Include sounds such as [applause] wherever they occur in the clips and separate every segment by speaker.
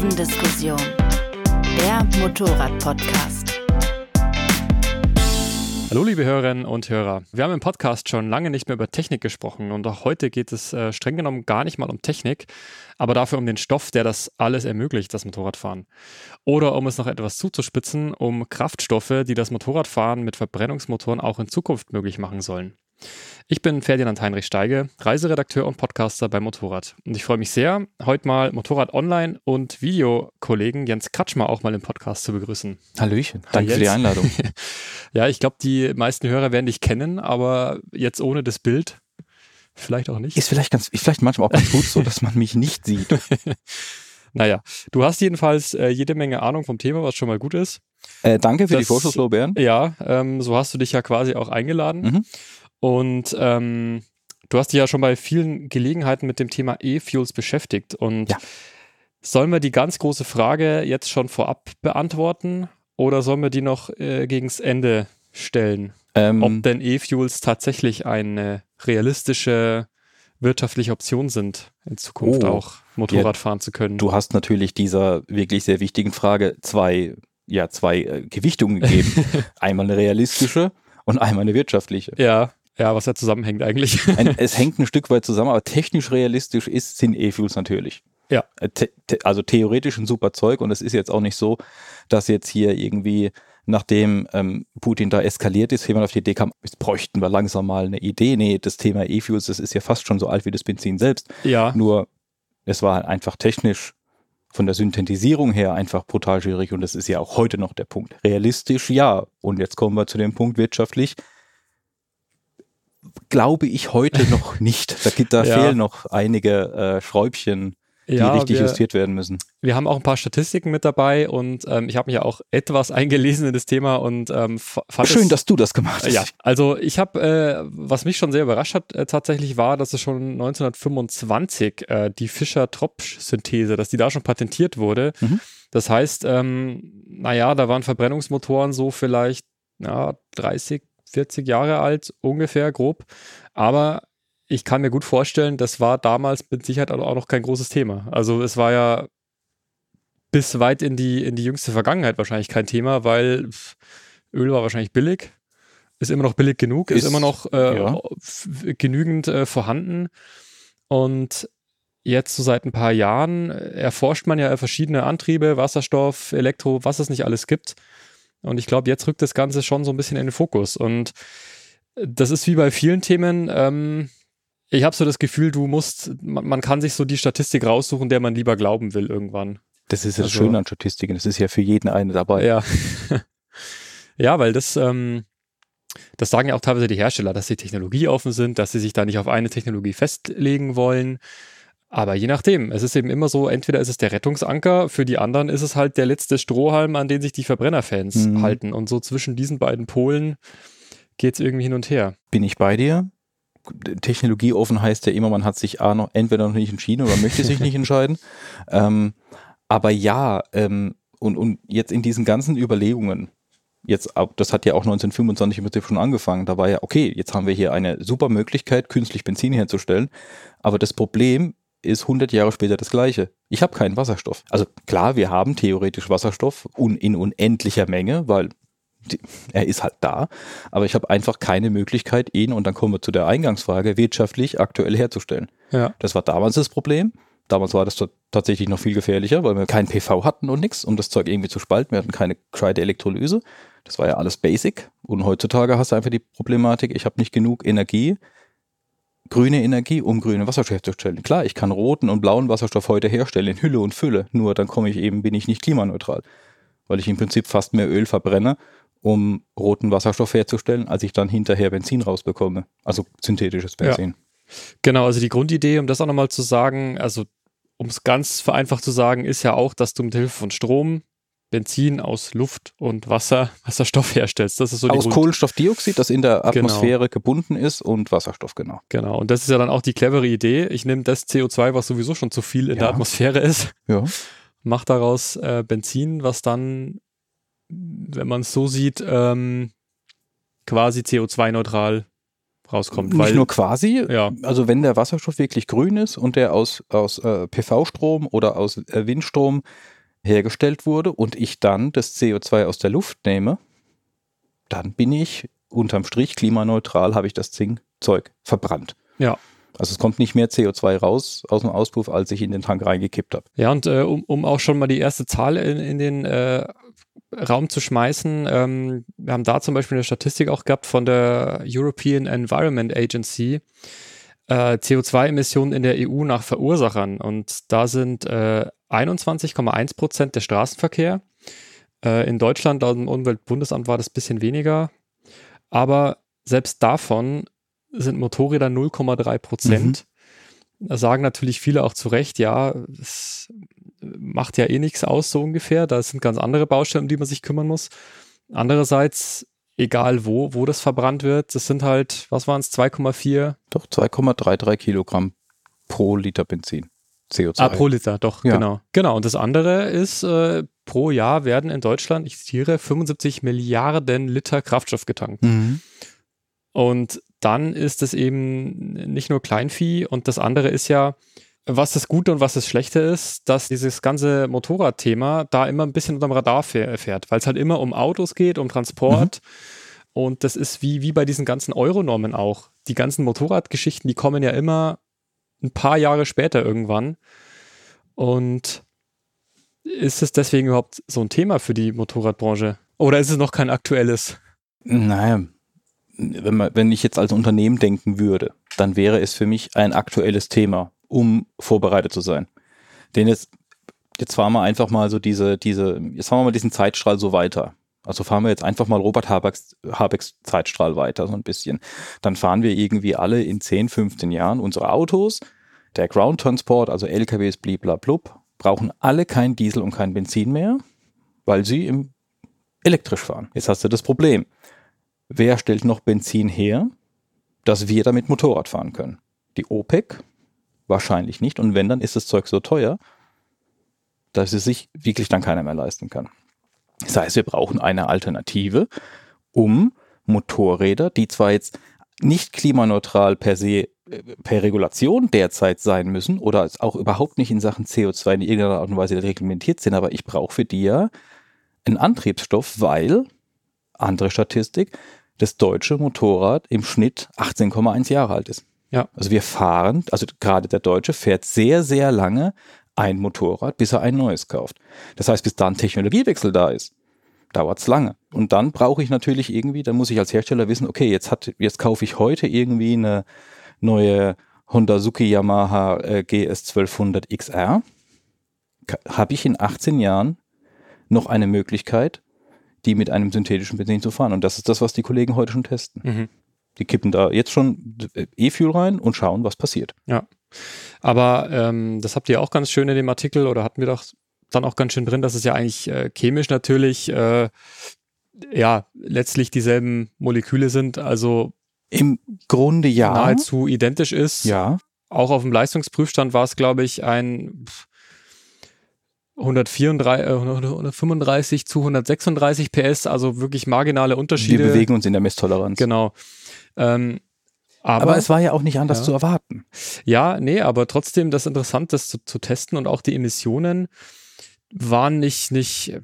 Speaker 1: Kurvendiskussion, der Motorrad-Podcast.
Speaker 2: Hallo liebe Hörerinnen und Hörer. Wir haben im Podcast schon lange nicht mehr über Technik gesprochen und auch heute geht es äh, streng genommen gar nicht mal um Technik, aber dafür um den Stoff, der das alles ermöglicht, das Motorradfahren. Oder um es noch etwas zuzuspitzen, um Kraftstoffe, die das Motorradfahren mit Verbrennungsmotoren auch in Zukunft möglich machen sollen. Ich bin Ferdinand Heinrich Steige, Reiseredakteur und Podcaster bei Motorrad. Und ich freue mich sehr, heute mal Motorrad Online und Videokollegen Jens Kratschmer auch mal im Podcast zu begrüßen.
Speaker 3: Hallöchen, danke Hi, für die Einladung. [laughs]
Speaker 2: ja, ich glaube, die meisten Hörer werden dich kennen, aber jetzt ohne das Bild vielleicht auch nicht.
Speaker 3: Ist vielleicht ganz, vielleicht manchmal auch ganz gut so, [laughs] dass man mich nicht sieht. [laughs]
Speaker 2: naja, du hast jedenfalls äh, jede Menge Ahnung vom Thema, was schon mal gut ist.
Speaker 3: Äh, danke für das, die Vorschusslorbeeren.
Speaker 2: Ja, ähm, so hast du dich ja quasi auch eingeladen. Mhm. Und ähm, du hast dich ja schon bei vielen Gelegenheiten mit dem Thema E-Fuels beschäftigt. Und ja. sollen wir die ganz große Frage jetzt schon vorab beantworten oder sollen wir die noch äh, gegens Ende stellen? Ähm, Ob denn E-Fuels tatsächlich eine realistische wirtschaftliche Option sind, in Zukunft oh, auch Motorrad ja, fahren zu können.
Speaker 3: Du hast natürlich dieser wirklich sehr wichtigen Frage zwei, ja, zwei äh, Gewichtungen gegeben. [laughs] einmal eine realistische und einmal eine wirtschaftliche.
Speaker 2: Ja. Ja, was ja zusammenhängt eigentlich.
Speaker 3: Ein, [laughs] es hängt ein Stück weit zusammen, aber technisch realistisch ist, sind E-Fuels natürlich.
Speaker 2: Ja.
Speaker 3: Äh, te, te, also theoretisch ein super Zeug und es ist jetzt auch nicht so, dass jetzt hier irgendwie, nachdem ähm, Putin da eskaliert ist, jemand auf die Idee kam, jetzt bräuchten wir langsam mal eine Idee. Nee, das Thema E-Fuels, das ist ja fast schon so alt wie das Benzin selbst.
Speaker 2: Ja.
Speaker 3: Nur, es war einfach technisch von der Synthetisierung her einfach brutal schwierig und das ist ja auch heute noch der Punkt. Realistisch ja. Und jetzt kommen wir zu dem Punkt wirtschaftlich glaube ich heute noch [laughs] nicht. Da, da ja. fehlen noch einige äh, Schräubchen, die ja, richtig wir, justiert werden müssen.
Speaker 2: Wir haben auch ein paar Statistiken mit dabei und ähm, ich habe mich ja auch etwas [laughs] eingelesen in das Thema und ähm,
Speaker 3: fand Schön, es, dass du das gemacht hast.
Speaker 2: Ja, also ich habe, äh, was mich schon sehr überrascht hat, äh, tatsächlich war, dass es schon 1925 äh, die Fischer-Tropsch-Synthese, dass die da schon patentiert wurde. Mhm. Das heißt, ähm, naja, da waren Verbrennungsmotoren so vielleicht ja, 30, 40 Jahre alt, ungefähr grob. Aber ich kann mir gut vorstellen, das war damals mit Sicherheit auch noch kein großes Thema. Also es war ja bis weit in die, in die jüngste Vergangenheit wahrscheinlich kein Thema, weil Öl war wahrscheinlich billig, ist immer noch billig genug, ist, ist immer noch äh, ja. genügend äh, vorhanden. Und jetzt so seit ein paar Jahren erforscht man ja verschiedene Antriebe, Wasserstoff, Elektro, was es nicht alles gibt. Und ich glaube, jetzt rückt das Ganze schon so ein bisschen in den Fokus. Und das ist wie bei vielen Themen. Ähm, ich habe so das Gefühl, du musst, man, man, kann sich so die Statistik raussuchen, der man lieber glauben will irgendwann.
Speaker 3: Das ist ja das also, Schöne an Statistiken. Das ist ja für jeden eine dabei.
Speaker 2: Ja. [laughs] ja, weil das, ähm, das sagen ja auch teilweise die Hersteller, dass sie technologieoffen sind, dass sie sich da nicht auf eine Technologie festlegen wollen. Aber je nachdem, es ist eben immer so, entweder ist es der Rettungsanker, für die anderen ist es halt der letzte Strohhalm, an den sich die Verbrennerfans mhm. halten. Und so zwischen diesen beiden Polen geht es irgendwie hin und her.
Speaker 3: Bin ich bei dir? Technologieoffen heißt ja immer, man hat sich A noch entweder noch nicht entschieden oder möchte sich nicht [laughs] entscheiden. Ähm, aber ja, ähm, und, und jetzt in diesen ganzen Überlegungen, jetzt, das hat ja auch 1925 im Prinzip schon angefangen, da war ja, okay, jetzt haben wir hier eine super Möglichkeit, künstlich Benzin herzustellen, aber das Problem ist 100 Jahre später das gleiche. Ich habe keinen Wasserstoff. Also klar, wir haben theoretisch Wasserstoff un in unendlicher Menge, weil die, er ist halt da, aber ich habe einfach keine Möglichkeit, ihn, und dann kommen wir zu der Eingangsfrage, wirtschaftlich aktuell herzustellen.
Speaker 2: Ja.
Speaker 3: Das war damals das Problem. Damals war das tatsächlich noch viel gefährlicher, weil wir kein PV hatten und nichts, um das Zeug irgendwie zu spalten. Wir hatten keine gescheite Elektrolyse. Das war ja alles basic. Und heutzutage hast du einfach die Problematik, ich habe nicht genug Energie, grüne Energie, um grünen Wasserstoff herzustellen. Klar, ich kann roten und blauen Wasserstoff heute herstellen in Hülle und Fülle, nur dann komme ich eben, bin ich nicht klimaneutral, weil ich im Prinzip fast mehr Öl verbrenne, um roten Wasserstoff herzustellen, als ich dann hinterher Benzin rausbekomme, also synthetisches Benzin.
Speaker 2: Ja. Genau, also die Grundidee, um das auch nochmal zu sagen, also um es ganz vereinfacht zu sagen, ist ja auch, dass du mit Hilfe von Strom Benzin aus Luft und Wasser, [laughs] Wasserstoff herstellst. Das ist so
Speaker 3: aus Kohlenstoffdioxid, das in der genau. Atmosphäre genau. gebunden ist und Wasserstoff, genau.
Speaker 2: Genau. Und das ist ja dann auch die clevere Idee. Ich nehme das CO2, was sowieso schon zu viel in ja. der Atmosphäre ist,
Speaker 3: ja.
Speaker 2: mach daraus äh, Benzin, was dann, wenn man es so sieht, ähm, quasi CO2-neutral rauskommt.
Speaker 3: Nicht
Speaker 2: weil,
Speaker 3: nur quasi,
Speaker 2: ja,
Speaker 3: also wenn der Wasserstoff wirklich grün ist und der aus, aus äh, PV-Strom oder aus äh, Windstrom hergestellt wurde und ich dann das CO2 aus der Luft nehme, dann bin ich unterm Strich klimaneutral, habe ich das Zinkzeug verbrannt.
Speaker 2: ja.
Speaker 3: Also es kommt nicht mehr CO2 raus aus dem Auspuff, als ich in den Tank reingekippt habe.
Speaker 2: Ja, und äh, um, um auch schon mal die erste Zahl in, in den äh, Raum zu schmeißen, ähm, wir haben da zum Beispiel eine Statistik auch gehabt von der European Environment Agency, äh, CO2-Emissionen in der EU nach Verursachern. Und da sind äh, 21,1 Prozent der Straßenverkehr. Äh, in Deutschland, laut dem Umweltbundesamt, war das ein bisschen weniger. Aber selbst davon sind Motorräder 0,3 Prozent. Da sagen natürlich viele auch zu Recht, ja, es macht ja eh nichts aus, so ungefähr. Da sind ganz andere Baustellen, um die man sich kümmern muss. Andererseits, egal wo, wo das verbrannt wird, das sind halt, was waren es, 2,4
Speaker 3: Doch 2,33 Kilogramm pro Liter Benzin. CO2.
Speaker 2: Ah, pro Liter, doch,
Speaker 3: Ja.
Speaker 2: genau. Genau, und das andere ist, äh, pro Jahr werden in Deutschland, ich zitiere, 75 Milliarden Liter Kraftstoff getankt.
Speaker 3: mhm.
Speaker 2: Und dann ist es eben nicht nur Kleinvieh und das andere ist ja, was das Gute und was das Schlechte ist, dass dieses ganze Motorradthema da immer ein bisschen unterm Radar fäh- fährt, weil es halt immer um Autos geht, um Transport. Und das ist wie, wie bei diesen ganzen Euronormen auch. Die ganzen Motorradgeschichten, die kommen ja immer ein paar Jahre später irgendwann. Und ist es deswegen überhaupt so ein Thema für die Motorradbranche? Oder ist es noch kein aktuelles?
Speaker 3: Naja, wenn, man, wenn ich jetzt als Unternehmen denken würde, dann wäre es für mich ein aktuelles Thema, um vorbereitet zu sein. Denn jetzt, jetzt fahren wir einfach mal so diese, diese, jetzt fahren wir mal diesen Zeitstrahl so weiter. Also fahren wir jetzt einfach mal Robert Habecks, Habecks Zeitstrahl weiter, so ein bisschen. Dann fahren wir irgendwie alle in 10, 15 Jahren unsere Autos, der Ground Transport, also LKWs, bliblablub, brauchen alle kein Diesel und kein Benzin mehr, weil sie im elektrisch fahren. Jetzt hast du das Problem. Wer stellt noch Benzin her, dass wir damit Motorrad fahren können? Die OPEC? Wahrscheinlich nicht. Und wenn, dann ist das Zeug so teuer, dass es sich wirklich dann keiner mehr leisten kann. Das heißt, wir brauchen eine Alternative, um Motorräder, die zwar jetzt nicht klimaneutral per se, äh, per Regulation derzeit sein müssen oder auch überhaupt nicht in Sachen CO2 in irgendeiner Art und Weise reglementiert sind, aber ich brauche für die ja einen Antriebsstoff, weil, andere Statistik, das deutsche Motorrad im Schnitt 18,1 Jahre alt ist.
Speaker 2: Ja.
Speaker 3: Also wir fahren, also gerade der Deutsche fährt sehr, sehr lange ein Motorrad, bis er ein neues kauft. Das heißt, bis da ein Technologiewechsel da ist, dauert es lange. Und dann brauche ich natürlich irgendwie, dann muss ich als Hersteller wissen, okay, jetzt hat, jetzt kaufe ich heute irgendwie eine neue Honda Suzuki Yamaha äh, GS 1200 XR. Habe ich in 18 Jahren noch eine Möglichkeit, die mit einem synthetischen Benzin zu fahren. Und das ist das, was die Kollegen heute schon testen.
Speaker 2: Mhm.
Speaker 3: Die kippen da jetzt schon E-Fuel rein und schauen, was passiert.
Speaker 2: Ja. Aber ähm, das habt ihr auch ganz schön in dem Artikel oder hatten wir doch dann auch ganz schön drin, dass es ja eigentlich äh, chemisch natürlich äh, ja letztlich dieselben Moleküle sind, also
Speaker 3: Im Grunde ja.
Speaker 2: nahezu identisch ist.
Speaker 3: Ja.
Speaker 2: Auch auf dem Leistungsprüfstand war es, glaube ich, ein pff, 134, äh, 135 zu 136 PS, also wirklich marginale Unterschiede.
Speaker 3: Wir bewegen uns in der Messtoleranz.
Speaker 2: Genau. Ähm, aber,
Speaker 3: Aber, es war ja auch nicht anders
Speaker 2: Ja.
Speaker 3: zu erwarten.
Speaker 2: ja, nee, aber trotzdem das interessant, das zu, zu testen und auch die Emissionen waren nicht, nicht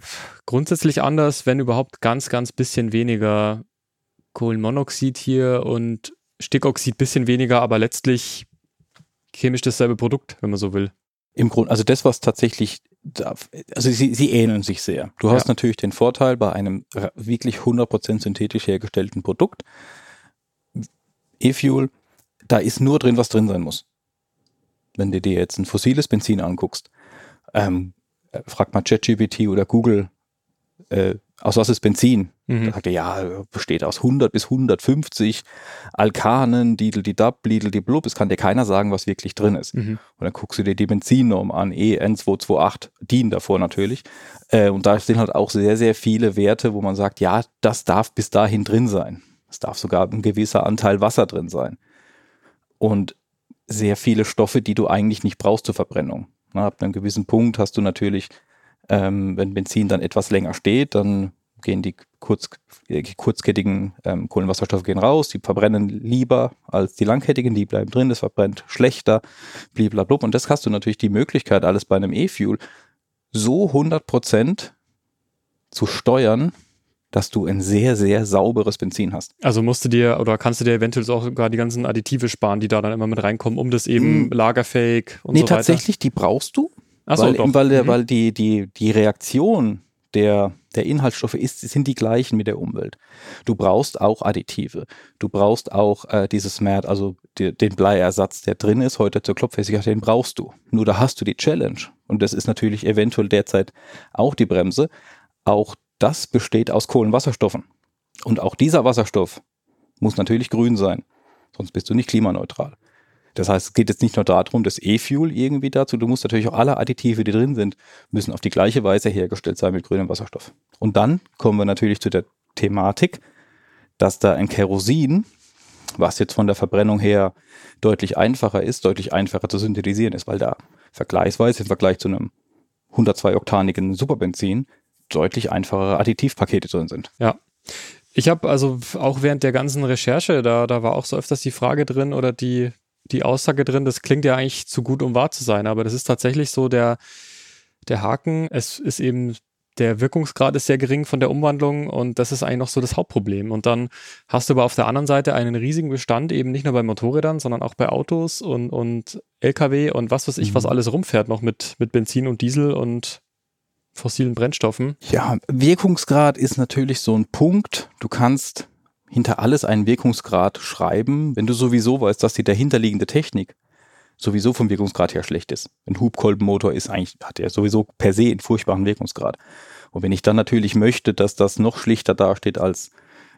Speaker 2: grundsätzlich anders, wenn überhaupt ganz, ganz bisschen weniger Kohlenmonoxid hier und Stickoxid bisschen weniger, aber letztlich chemisch dasselbe Produkt, wenn man so will.
Speaker 3: Im Grunde, also das, was tatsächlich, also sie, sie ähneln sich sehr. Du hast
Speaker 2: Ja.
Speaker 3: natürlich den Vorteil bei einem wirklich 100% synthetisch hergestellten Produkt, E-Fuel, da ist nur drin, was drin sein muss. Wenn du dir jetzt ein fossiles Benzin anguckst, ähm, äh, frag mal ChatGPT oder Google, äh, aus was ist Benzin? Da
Speaker 2: Mhm.
Speaker 3: sagt er, ja, besteht aus 100 bis 150 Alkanen, Didel-die-Dab, Blidel-die-Blub. Es kann dir keiner sagen, was wirklich drin ist.
Speaker 2: Mhm.
Speaker 3: Und dann guckst du dir die Benzinnorm an, E EN228, DIN davor natürlich. Äh, und da sind halt auch sehr, sehr viele Werte, wo man sagt, ja, das darf bis dahin drin sein. Es darf sogar ein gewisser Anteil Wasser drin sein. Und sehr viele Stoffe, die du eigentlich nicht brauchst zur Verbrennung. Na, ab einem gewissen Punkt hast du natürlich, ähm, wenn Benzin dann etwas länger steht, dann gehen die kurz, äh, kurzkettigen ähm, Kohlenwasserstoffe gehen raus, die verbrennen lieber als die langkettigen, die bleiben drin, das verbrennt schlechter, blablabla. Und das hast du natürlich die Möglichkeit, alles bei einem E-Fuel so 100% zu steuern, dass du ein sehr, sehr sauberes Benzin hast.
Speaker 2: Also musst du dir oder kannst du dir eventuell auch sogar die ganzen Additive sparen, die da dann immer mit reinkommen, um das eben hm. lagerfähig und
Speaker 3: nee,
Speaker 2: so weiter?
Speaker 3: Nee, tatsächlich, die brauchst du.
Speaker 2: Ach
Speaker 3: weil,
Speaker 2: doch.
Speaker 3: weil,
Speaker 2: mhm.
Speaker 3: weil die, die, die Reaktion der, der Inhaltsstoffe ist, sind die gleichen mit der Umwelt. Du brauchst auch Additive. Du brauchst auch äh, dieses MAD, also die, den Bleiersatz, der drin ist heute zur Klopffestigkeit, den brauchst du. Nur da hast du die Challenge. Und das ist natürlich eventuell derzeit auch die Bremse. Auch das besteht aus Kohlenwasserstoffen. Und auch dieser Wasserstoff muss natürlich grün sein. Sonst bist du nicht klimaneutral. Das heißt, es geht jetzt nicht nur darum, das E-Fuel irgendwie dazu, du musst natürlich auch alle Additive, die drin sind, müssen auf die gleiche Weise hergestellt sein mit grünem Wasserstoff. Und dann kommen wir natürlich zu der Thematik, dass da ein Kerosin, was jetzt von der Verbrennung her deutlich einfacher ist, deutlich einfacher zu synthetisieren ist, weil da vergleichsweise im Vergleich zu einem 102-oktanigen Superbenzin deutlich einfachere Additivpakete drin sind.
Speaker 2: Ja. Ich habe also auch während der ganzen Recherche, da, da war auch so öfters die Frage drin oder die, die Aussage drin, das klingt ja eigentlich zu gut, um wahr zu sein, aber das ist tatsächlich so der, der Haken. Es ist eben, der Wirkungsgrad ist sehr gering von der Umwandlung und das ist eigentlich noch so das Hauptproblem. Und dann hast du aber auf der anderen Seite einen riesigen Bestand, eben nicht nur bei Motorrädern, sondern auch bei Autos und, und LKW und was weiß ich, mhm. was alles rumfährt noch mit, mit Benzin und Diesel und fossilen Brennstoffen.
Speaker 3: Ja, Wirkungsgrad ist natürlich so ein Punkt. Du kannst hinter alles einen Wirkungsgrad schreiben, wenn du sowieso weißt, dass die dahinterliegende Technik sowieso vom Wirkungsgrad her schlecht ist. Ein Hubkolbenmotor ist eigentlich, hat ja sowieso per se einen furchtbaren Wirkungsgrad. Und wenn ich dann natürlich möchte, dass das noch schlichter dasteht, als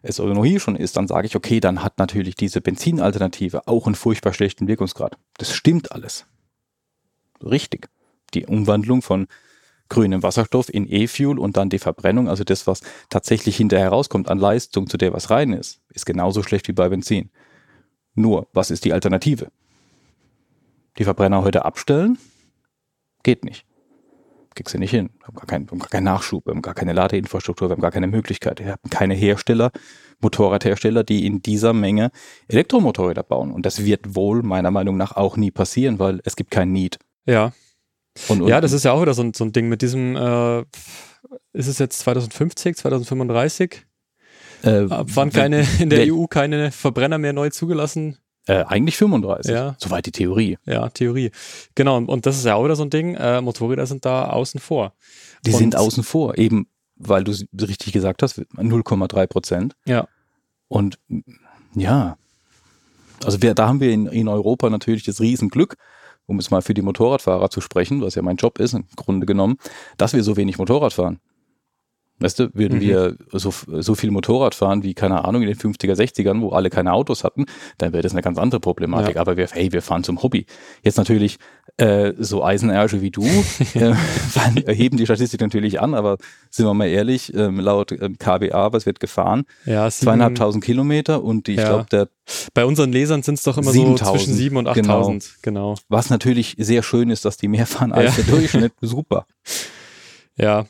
Speaker 3: es ohnehin schon ist, dann sage ich, okay, dann hat natürlich diese Benzinalternative auch einen furchtbar schlechten Wirkungsgrad. Das stimmt alles. Richtig. Die Umwandlung von grünem Wasserstoff in E-Fuel und dann die Verbrennung, also das, was tatsächlich hinterher rauskommt an Leistung, zu der was rein ist, ist genauso schlecht wie bei Benzin. Nur, was ist die Alternative? Die Verbrenner heute abstellen? Geht nicht. Kriegst du nicht hin. Wir haben gar keinen, haben gar keinen Nachschub, wir haben gar keine Ladeinfrastruktur, wir haben gar keine Möglichkeit. Wir haben keine Hersteller, Motorradhersteller, die in dieser Menge Elektromotorräder bauen. Und das wird wohl meiner Meinung nach auch nie passieren, weil es gibt kein Need.
Speaker 2: Ja, und, und, ja, das ist ja auch wieder so ein, so ein Ding mit diesem, äh, ist es jetzt 2050, 2035? Äh, Ab wann keine, in der EU keine Verbrenner mehr neu zugelassen?
Speaker 3: Äh, eigentlich 35,
Speaker 2: ja.
Speaker 3: soweit die Theorie.
Speaker 2: Ja, Theorie. Genau, und das ist ja auch wieder so ein Ding, äh, Motorräder sind da außen vor.
Speaker 3: Die und, sind außen vor, eben weil du richtig gesagt hast, 0,3 Prozent.
Speaker 2: Ja.
Speaker 3: Und ja, also wir, da haben wir in, in Europa natürlich das Riesenglück, um es mal für die Motorradfahrer zu sprechen, was ja mein Job ist, im Grunde genommen, dass wir so wenig Motorrad fahren. Weißt du, würden mhm. wir so, so viel Motorrad fahren wie, keine Ahnung, in den 50er, 60ern, wo alle keine Autos hatten, dann wäre das eine ganz andere Problematik. Ja. Aber wir, hey, wir fahren zum Hobby. Jetzt natürlich äh, so Eisenersche wie du [laughs] äh, erheben die Statistik natürlich an, aber sind wir mal ehrlich, ähm, laut ähm, KBA, was wird gefahren?
Speaker 2: Ja,
Speaker 3: zweieinhalbtausend Kilometer und ich ja. glaube, der
Speaker 2: bei unseren Lesern sind es doch immer 7, so zwischen 7 und 8000, genau. genau.
Speaker 3: Was natürlich sehr schön ist, dass die mehr fahren als ja. der Durchschnitt. Super. [laughs]
Speaker 2: Ja,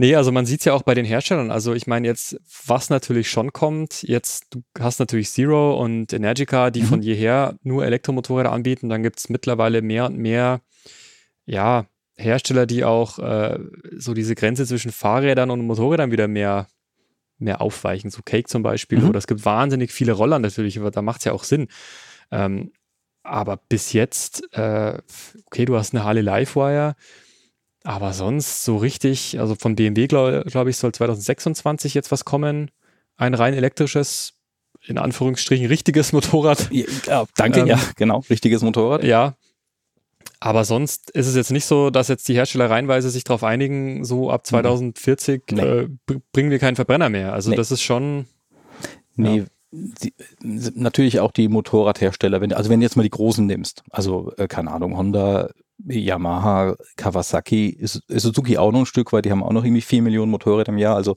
Speaker 2: Nee, also man sieht es ja auch bei den Herstellern. Also ich meine jetzt, was natürlich schon kommt, jetzt du hast natürlich Zero und Energica, die mhm. von jeher nur Elektromotorräder anbieten. Dann gibt es mittlerweile mehr und mehr, ja, Hersteller, die auch äh, so diese Grenze zwischen Fahrrädern und Motorrädern wieder mehr, mehr aufweichen. So Cake zum Beispiel. Mhm. Oder es gibt wahnsinnig viele Roller natürlich, aber da macht es ja auch Sinn. Ähm, aber bis jetzt, äh, okay, du hast eine Harley Livewire, aber sonst so richtig, also von BMW, glaube glaub ich, soll 2026 jetzt was kommen. Ein rein elektrisches, in Anführungsstrichen, richtiges Motorrad.
Speaker 3: Ja, danke, ähm, ja, genau, richtiges Motorrad.
Speaker 2: Ja. Aber sonst ist es jetzt nicht so, dass jetzt die Hersteller reinweise sich darauf einigen, so ab 2040 nee. äh, bringen wir keinen Verbrenner mehr. Also nee. das ist schon.
Speaker 3: Nee, ja. Die, natürlich auch die Motorradhersteller, wenn, also wenn du jetzt mal die großen nimmst, also äh, keine Ahnung, Honda, Yamaha, Kawasaki, Suzuki auch noch ein Stück weit, die haben auch noch irgendwie vier Millionen Motorräder im Jahr, also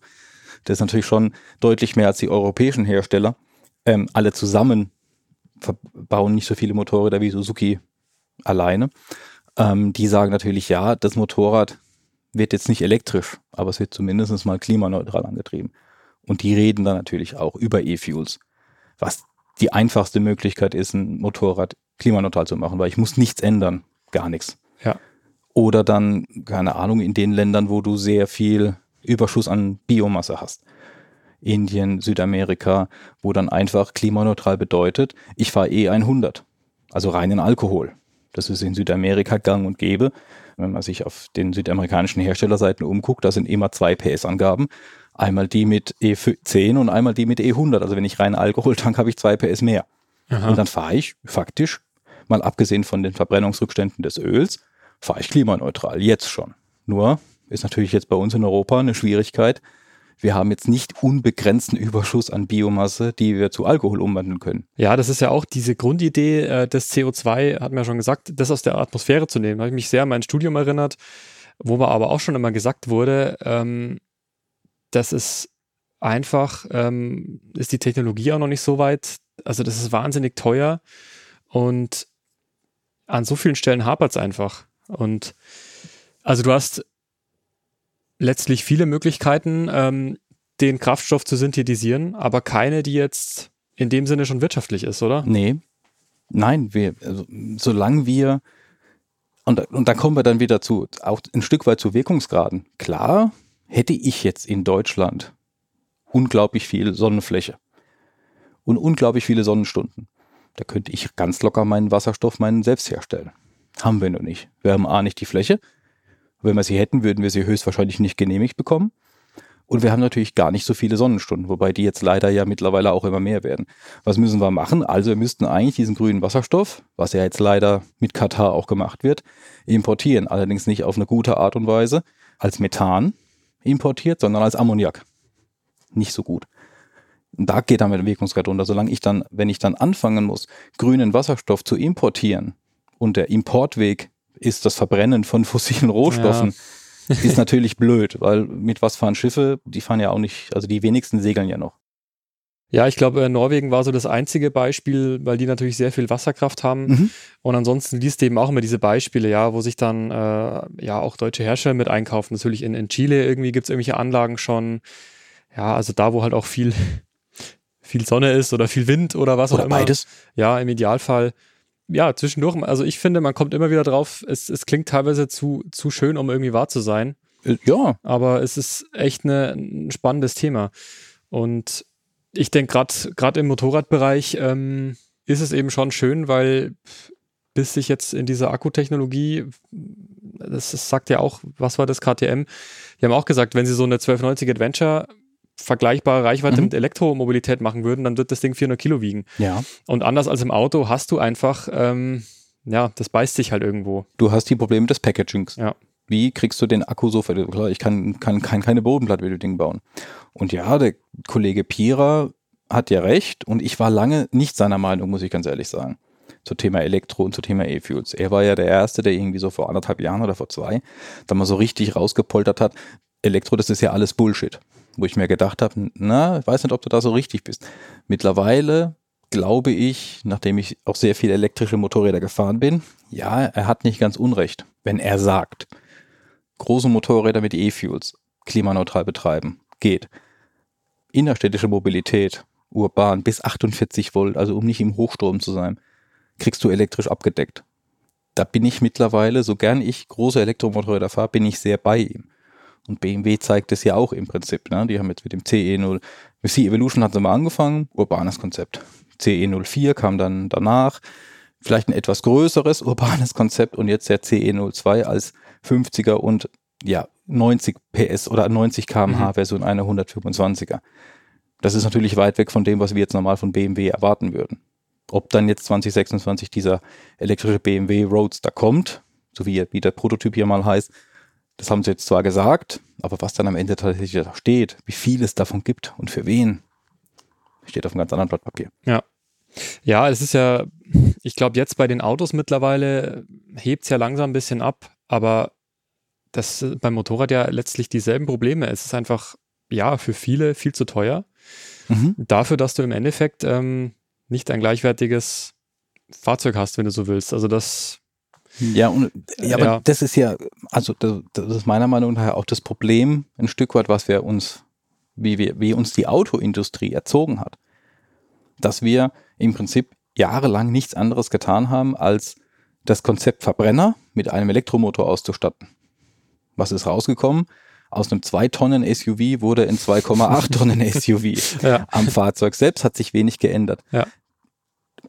Speaker 3: das ist natürlich schon deutlich mehr als die europäischen Hersteller. Ähm, alle zusammen bauen nicht so viele Motorräder wie Suzuki alleine. Ähm, die sagen natürlich, ja, das Motorrad wird jetzt nicht elektrisch, aber es wird zumindest mal klimaneutral angetrieben. Und die reden dann natürlich auch über E-Fuels, was die einfachste Möglichkeit ist, ein Motorrad klimaneutral zu machen, weil ich muss nichts ändern, gar nichts.
Speaker 2: Ja.
Speaker 3: Oder dann, keine Ahnung, in den Ländern, wo du sehr viel Überschuss an Biomasse hast. Indien, Südamerika, wo dann einfach klimaneutral bedeutet, ich fahre E100, also reinen Alkohol. Das ist in Südamerika gang und gäbe. Wenn man sich auf den südamerikanischen Herstellerseiten umguckt, da sind immer zwei PS-Angaben. Einmal die mit E10 und einmal die mit E100. Also wenn ich rein Alkohol tank, habe ich zwei PS mehr.
Speaker 2: Aha.
Speaker 3: Und dann fahre ich faktisch, mal abgesehen von den Verbrennungsrückständen des Öls, fahre ich klimaneutral. Jetzt schon. Nur ist natürlich jetzt bei uns in Europa eine Schwierigkeit. Wir haben jetzt nicht unbegrenzten Überschuss an Biomasse, die wir zu Alkohol umwandeln können.
Speaker 2: Ja, das ist ja auch diese Grundidee äh, des CO2, hat man ja schon gesagt, das aus der Atmosphäre zu nehmen. Da habe ich mich sehr an mein Studium erinnert, wo mir aber auch schon immer gesagt wurde, ähm, das ist einfach, ähm, ist die Technologie auch noch nicht so weit. Also das ist wahnsinnig teuer und an so vielen Stellen hapert es einfach. Und also du hast letztlich viele Möglichkeiten, ähm, den Kraftstoff zu synthetisieren, aber keine, die jetzt in dem Sinne schon wirtschaftlich ist, oder?
Speaker 3: Nee. Nein, wir, also, solange wir, und, und da kommen wir dann wieder zu, auch ein Stück weit zu Wirkungsgraden. Klar, hätte ich jetzt in Deutschland unglaublich viel Sonnenfläche und unglaublich viele Sonnenstunden, da könnte ich ganz locker meinen Wasserstoff meinen selbst herstellen. Haben wir noch nicht. Wir haben A nicht die Fläche. Wenn wir sie hätten, würden wir sie höchstwahrscheinlich nicht genehmigt bekommen. Und wir haben natürlich gar nicht so viele Sonnenstunden, wobei die jetzt leider ja mittlerweile auch immer mehr werden. Was müssen wir machen? Also wir müssten eigentlich diesen grünen Wasserstoff, was ja jetzt leider mit Katar auch gemacht wird, importieren. Allerdings nicht auf eine gute Art und Weise als Methan importiert, sondern als Ammoniak. Nicht so gut. Da geht dann der Wirkungsgrad runter. Solange ich dann, wenn ich dann anfangen muss, grünen Wasserstoff zu importieren und der Importweg ist das Verbrennen von fossilen Rohstoffen, ja ist natürlich blöd, weil mit was fahren Schiffe? Die fahren ja auch nicht, also die wenigsten segeln ja noch.
Speaker 2: Ja, ich glaube, Norwegen war so das einzige Beispiel, weil die natürlich sehr viel Wasserkraft haben. Mhm. Und ansonsten liest du eben auch immer diese Beispiele, ja, wo sich dann äh, ja auch deutsche Hersteller mit einkaufen. Natürlich in, in Chile irgendwie gibt es irgendwelche Anlagen schon. Ja, also da, wo halt auch viel, viel Sonne ist oder viel Wind oder was
Speaker 3: oder
Speaker 2: auch immer.
Speaker 3: Beides.
Speaker 2: Ja, im Idealfall ja, zwischendurch, also ich finde, man kommt immer wieder drauf, es, es klingt teilweise zu, zu schön, um irgendwie wahr zu sein.
Speaker 3: Äh, ja.
Speaker 2: Aber es ist echt eine, ein spannendes Thema. Und ich denke, gerade im Motorradbereich ähm, ist es eben schon schön, weil bis sich jetzt in dieser Akkutechnologie, das, das sagt ja auch, was war das, KTM, die haben auch gesagt, wenn sie so eine 1290 Adventure vergleichbare Reichweite mhm. mit Elektromobilität machen würden, dann wird das Ding 400 Kilo wiegen.
Speaker 3: Ja.
Speaker 2: Und anders als im Auto hast du einfach, ähm, ja, das beißt sich halt irgendwo.
Speaker 3: Du hast die Probleme des Packagings.
Speaker 2: Ja.
Speaker 3: Wie kriegst du den Akku so Klar, ich kann, kann, kann keine Bodenplatte mit dem Ding bauen. Und ja, der Kollege Pira hat ja recht und ich war lange nicht seiner Meinung, muss ich ganz ehrlich sagen. Zum Thema Elektro und zum Thema E-Fuels. Er war ja der Erste, der irgendwie so vor anderthalb Jahren oder vor zwei da mal so richtig rausgepoltert hat. Elektro, das ist ja alles Bullshit wo ich mir gedacht habe, na, ich weiß nicht, ob du da so richtig bist. Mittlerweile glaube ich, nachdem ich auch sehr viele elektrische Motorräder gefahren bin, ja, er hat nicht ganz unrecht, wenn er sagt, große Motorräder mit E-Fuels klimaneutral betreiben, geht. Innerstädtische Mobilität, urban, bis 48 Volt, also um nicht im Hochstrom zu sein, kriegst du elektrisch abgedeckt. Da bin ich mittlerweile, so gern ich große Elektromotorräder fahre, bin ich sehr bei ihm. Und BMW zeigt es ja auch im Prinzip. Ne? Die haben jetzt mit dem CE0, mit C-Evolution hat sie mal angefangen, urbanes Konzept. CE04 kam dann danach, vielleicht ein etwas größeres urbanes Konzept und jetzt der CE02 als 50er und ja, 90 PS oder 90 kmh mhm. Version einer 125er. Das ist natürlich weit weg von dem, was wir jetzt normal von BMW erwarten würden. Ob dann jetzt 2026 dieser elektrische BMW Roadster kommt, so wie, wie der Prototyp hier mal heißt, das haben sie jetzt zwar gesagt, aber was dann am Ende tatsächlich steht, wie viel es davon gibt und für wen, steht auf einem ganz anderen Blatt Papier.
Speaker 2: Ja. Ja, es ist ja, ich glaube, jetzt bei den Autos mittlerweile hebt es ja langsam ein bisschen ab, aber das beim Motorrad ja letztlich dieselben Probleme. Es ist einfach, ja, für viele viel zu teuer. Mhm. Dafür, dass du im Endeffekt ähm, nicht ein gleichwertiges Fahrzeug hast, wenn du so willst. Also das
Speaker 3: Ja, und, ja aber ja. das ist ja, also das, das, ist meiner Meinung nach auch das Problem ein Stück weit, was wir uns, wie wir, wie uns die Autoindustrie erzogen hat. Dass wir im Prinzip jahrelang nichts anderes getan haben, als das Konzept Verbrenner mit einem Elektromotor auszustatten. Was ist rausgekommen? Aus einem 2 Tonnen SUV wurde ein 2,8 Tonnen [laughs] SUV. ja. Am Fahrzeug selbst hat sich wenig geändert.
Speaker 2: Ja.